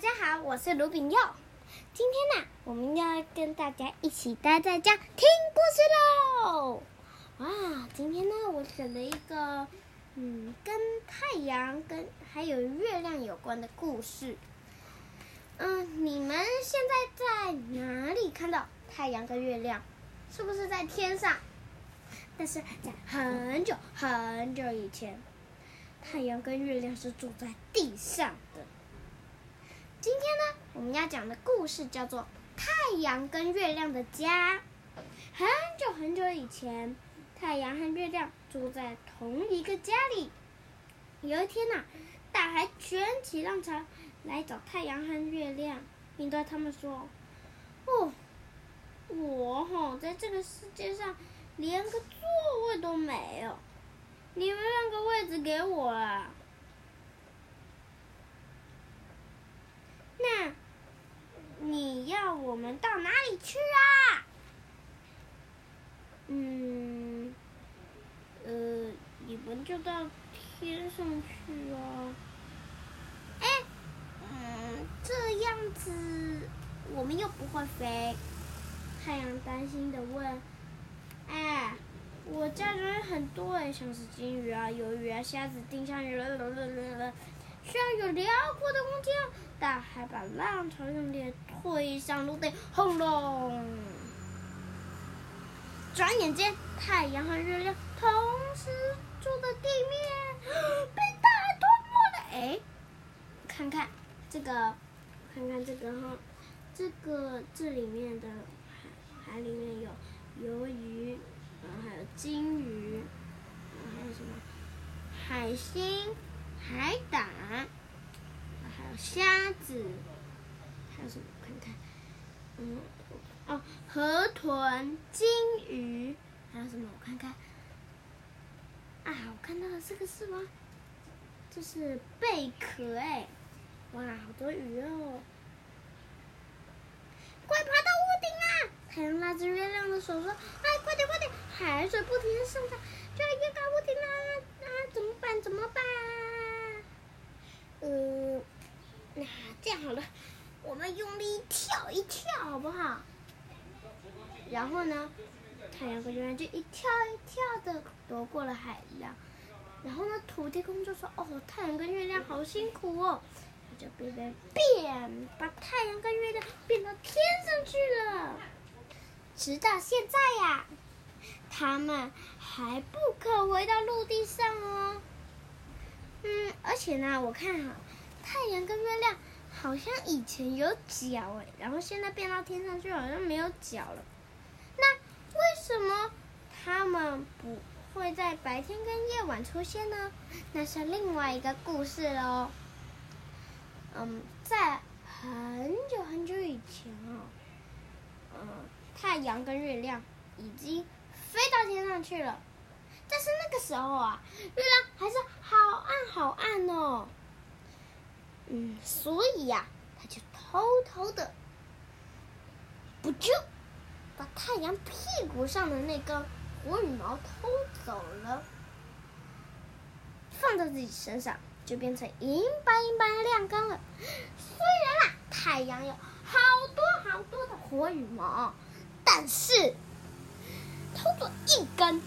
大家好，我是卢炳佑。今天呢，我们要跟大家一起待在家听故事喽。哇，今天呢，我选了一个嗯，跟太阳跟还有月亮有关的故事。嗯，你们现在在哪里看到太阳跟月亮？是不是在天上？但是在很久很久以前，太阳跟月亮是住在地上的。今天呢，我们要讲的故事叫做《太阳跟月亮的家》。很久很久以前，太阳和月亮住在同一个家里。有一天呐、大海卷起浪潮来找太阳和月亮，并对他们说：“哦，我哈在这个世界上连个座位都没有，你们让个位置给我啊！”那你要我到哪里去啊？嗯，呃，你们就到天上去啊。哎，嗯，这样子我们又不会飞。太阳担心的问：“哎，我家人很多哎，像是金鱼啊、鱿鱼啊、虾子、丁香鱼，啦啦啦啦啦，需要有辽阔的空间。”大海把浪潮用力推向陆地，轰隆！转眼间，太阳和月亮同时住在地面，被大海吞没了。哎，看看这个，看看这个哈，这个这里面的海海里面有鱿鱼，然后还有金鱼，还有什么海星、海胆。还有虾子，还有什么？我看看，嗯，哦，河豚、金鱼，还有什么？我看看。啊，我看到了，这个是吗？这是贝壳哎！哇，好多鱼哦！快爬到屋顶啊！太阳拉着月亮的手说：“哎，快点，快点！海水不停的上涨，就要越过屋顶啦啊！怎么办？怎么办？”嗯。那这样好了，我们用力跳一跳，好不好？然后呢，太阳和月亮就一跳一跳的躲过了海洋。然后呢，土地公就说：“哦，太阳跟月亮好辛苦哦。”他就变变变，把太阳跟月亮变到天上去了。直到现在呀，他们还不可回到陆地上哦。嗯，而且呢，我看哈。太阳跟月亮好像以前有脚哎，然后现在变到天上去好像没有脚了。那为什么他们不会在白天跟夜晚出现呢？那是另外一个故事喽。嗯，在很久很久以前哦，嗯，太阳跟月亮已经飞到天上去了，但是那个时候啊，月亮还是好暗好暗哦。嗯，所以呀、他就偷偷的，不就把太阳屁股上的那根火羽毛偷走了，放到自己身上，就变成银白银白的亮光了。虽然啊，太阳有好多好多的火羽毛，但是偷走一根，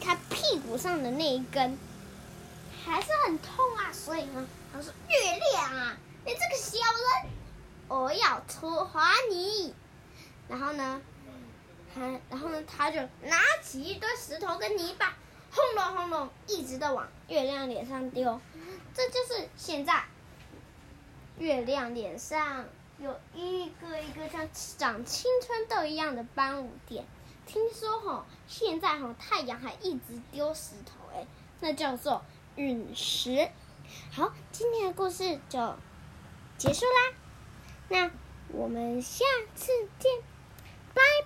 他屁股上的那一根还是很痛啊。所以呢。他说：“月亮啊，你这个小人，我要处罚你。”然后呢，他然后呢，他就拿起一堆石头跟泥巴，轰隆轰隆，一直的往月亮脸上丢。这就是现在月亮脸上有一个一个像长青春痘一样的斑点。听说哈，现在哈太阳还一直丢石头，哎，那叫做陨石。好，今天的故事就结束啦。那我们下次见，拜拜。